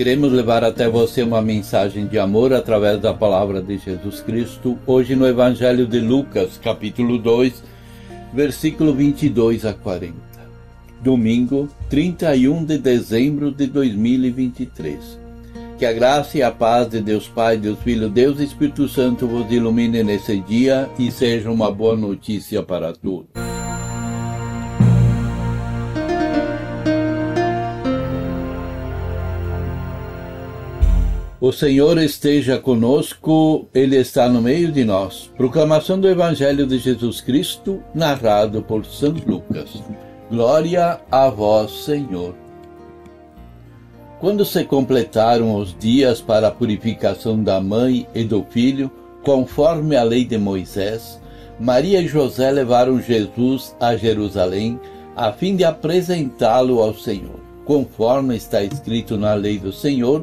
Queremos levar até você uma mensagem de amor através da palavra de Jesus Cristo, hoje no Evangelho de Lucas, capítulo 2, versículo 22 a 40. Domingo, 31 de dezembro de 2023. Que a graça e a paz de Deus Pai, Deus Filho, Deus e Espírito Santo vos ilumine nesse dia e seja uma boa notícia para todos. O Senhor esteja conosco, Ele está no meio de nós. Proclamação do Evangelho de Jesus Cristo, narrado por São Lucas. Glória a vós, Senhor. Quando se completaram os dias para a purificação da mãe e do filho, conforme a lei de Moisés, Maria e José levaram Jesus a Jerusalém a fim de apresentá-lo ao Senhor. Conforme está escrito na lei do Senhor,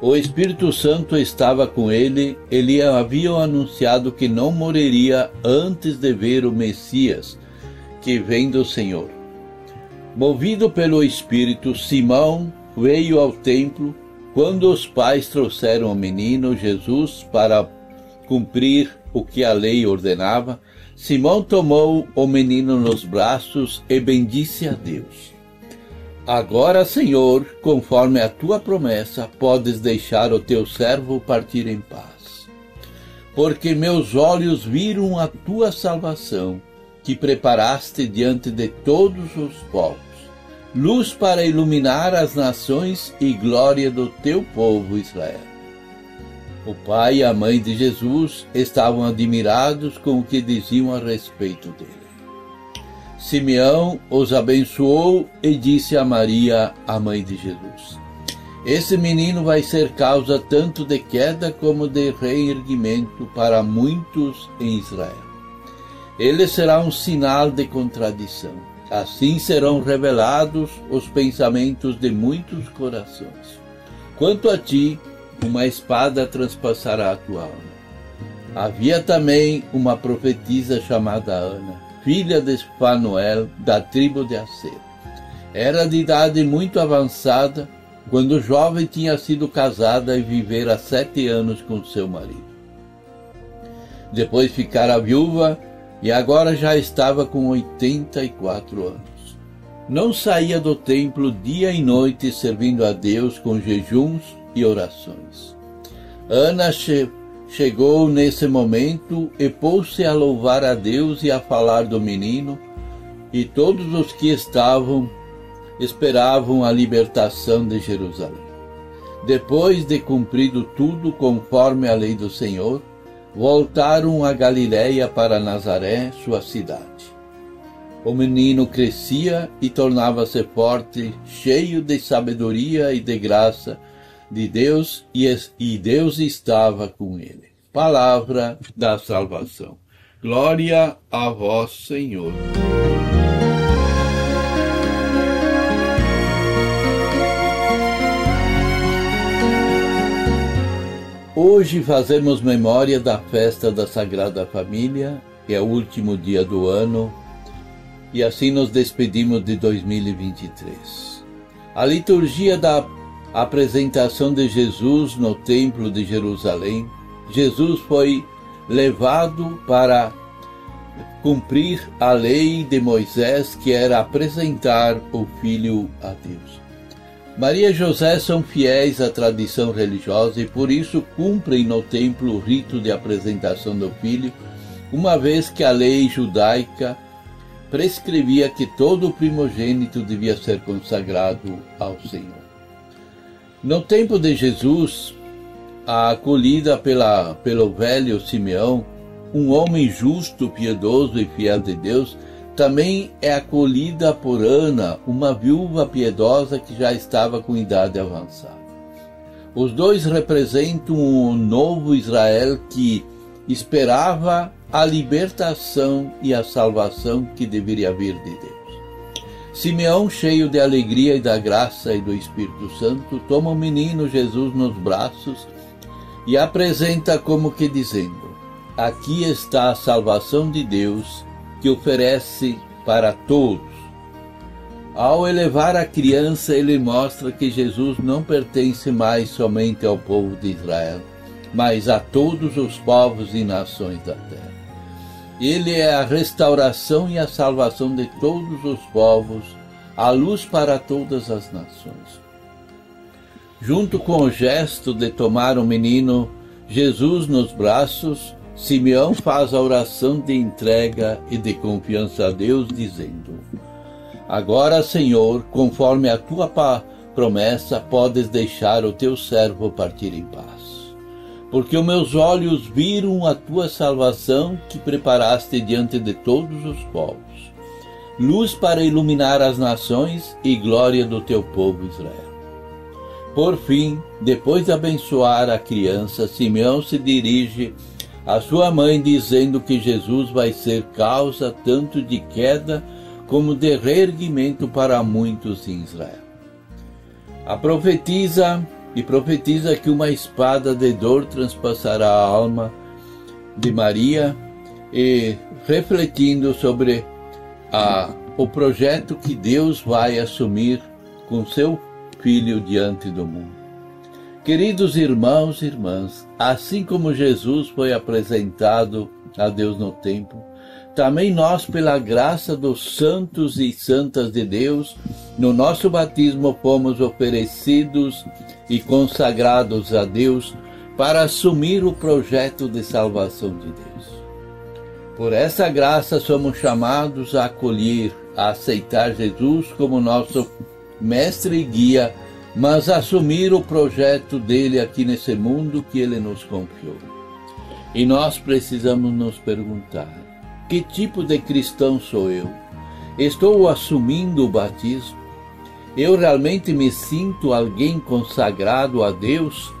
o Espírito Santo estava com ele, ele havia anunciado que não morreria antes de ver o Messias, que vem do Senhor. Movido pelo Espírito, Simão veio ao templo quando os pais trouxeram o menino Jesus para cumprir o que a lei ordenava. Simão tomou o menino nos braços e bendisse a Deus. Agora, Senhor, conforme a tua promessa, podes deixar o teu servo partir em paz. Porque meus olhos viram a tua salvação, que preparaste diante de todos os povos, luz para iluminar as nações e glória do teu povo Israel. O pai e a mãe de Jesus estavam admirados com o que diziam a respeito dele. Simeão os abençoou e disse a Maria, a mãe de Jesus: Esse menino vai ser causa tanto de queda como de reerguimento para muitos em Israel. Ele será um sinal de contradição. Assim serão revelados os pensamentos de muitos corações. Quanto a ti, uma espada transpassará a tua alma. Havia também uma profetisa chamada Ana filha de Fanuel, da tribo de Aser. Era de idade muito avançada quando jovem tinha sido casada e vivera sete anos com seu marido. Depois ficara viúva e agora já estava com 84 anos. Não saía do templo dia e noite servindo a Deus com jejuns e orações. Ana chegou nesse momento e pôs-se a louvar a Deus e a falar do menino, e todos os que estavam esperavam a libertação de Jerusalém. Depois de cumprido tudo conforme a lei do Senhor, voltaram a Galiléia para Nazaré, sua cidade. O menino crescia e tornava-se forte, cheio de sabedoria e de graça, de Deus e Deus estava com ele. Palavra da salvação. Glória a vós, Senhor. Hoje fazemos memória da festa da Sagrada Família, que é o último dia do ano, e assim nos despedimos de 2023. A liturgia da a apresentação de Jesus no Templo de Jerusalém, Jesus foi levado para cumprir a lei de Moisés, que era apresentar o filho a Deus. Maria e José são fiéis à tradição religiosa e por isso cumprem no templo o rito de apresentação do filho, uma vez que a lei judaica prescrevia que todo primogênito devia ser consagrado ao Senhor. No tempo de Jesus, a acolhida pela, pelo velho Simeão, um homem justo, piedoso e fiel de Deus, também é acolhida por Ana, uma viúva piedosa que já estava com idade avançada. Os dois representam um novo Israel que esperava a libertação e a salvação que deveria vir de Deus. Simeão, cheio de alegria e da graça e do Espírito Santo, toma o menino Jesus nos braços e apresenta como que dizendo: Aqui está a salvação de Deus que oferece para todos. Ao elevar a criança, ele mostra que Jesus não pertence mais somente ao povo de Israel, mas a todos os povos e nações da terra. Ele é a restauração e a salvação de todos os povos, a luz para todas as nações. Junto com o gesto de tomar o menino Jesus nos braços, Simeão faz a oração de entrega e de confiança a Deus, dizendo: Agora, Senhor, conforme a tua promessa, podes deixar o teu servo partir em paz porque os meus olhos viram a tua salvação que preparaste diante de todos os povos, luz para iluminar as nações e glória do teu povo Israel. Por fim, depois de abençoar a criança, Simeão se dirige à sua mãe dizendo que Jesus vai ser causa tanto de queda como de reerguimento para muitos em Israel. A profetisa e profetiza que uma espada de dor transpassará a alma de Maria e refletindo sobre a, o projeto que Deus vai assumir com seu filho diante do mundo. Queridos irmãos e irmãs, assim como Jesus foi apresentado a Deus no templo, também nós, pela graça dos santos e santas de Deus, no nosso batismo fomos oferecidos e consagrados a Deus para assumir o projeto de salvação de Deus. Por essa graça somos chamados a acolher, a aceitar Jesus como nosso mestre e guia, mas assumir o projeto dele aqui nesse mundo que ele nos confiou. E nós precisamos nos perguntar: que tipo de cristão sou eu? Estou assumindo o batismo? Eu realmente me sinto alguém consagrado a Deus,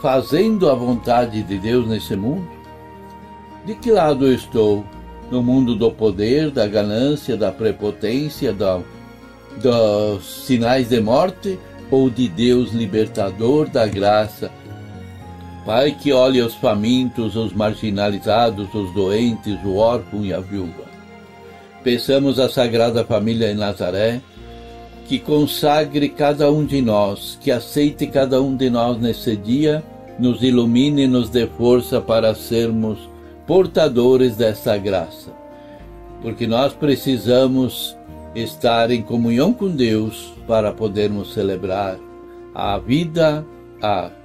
fazendo a vontade de Deus nesse mundo? De que lado eu estou? No mundo do poder, da ganância, da prepotência, da, dos sinais de morte? Ou de Deus libertador da graça, Pai que olhe os famintos, os marginalizados, os doentes, o órfão e a viúva. Peçamos à Sagrada Família em Nazaré que consagre cada um de nós, que aceite cada um de nós nesse dia, nos ilumine e nos dê força para sermos portadores dessa graça. Porque nós precisamos estar em comunhão com Deus para podermos celebrar a vida, a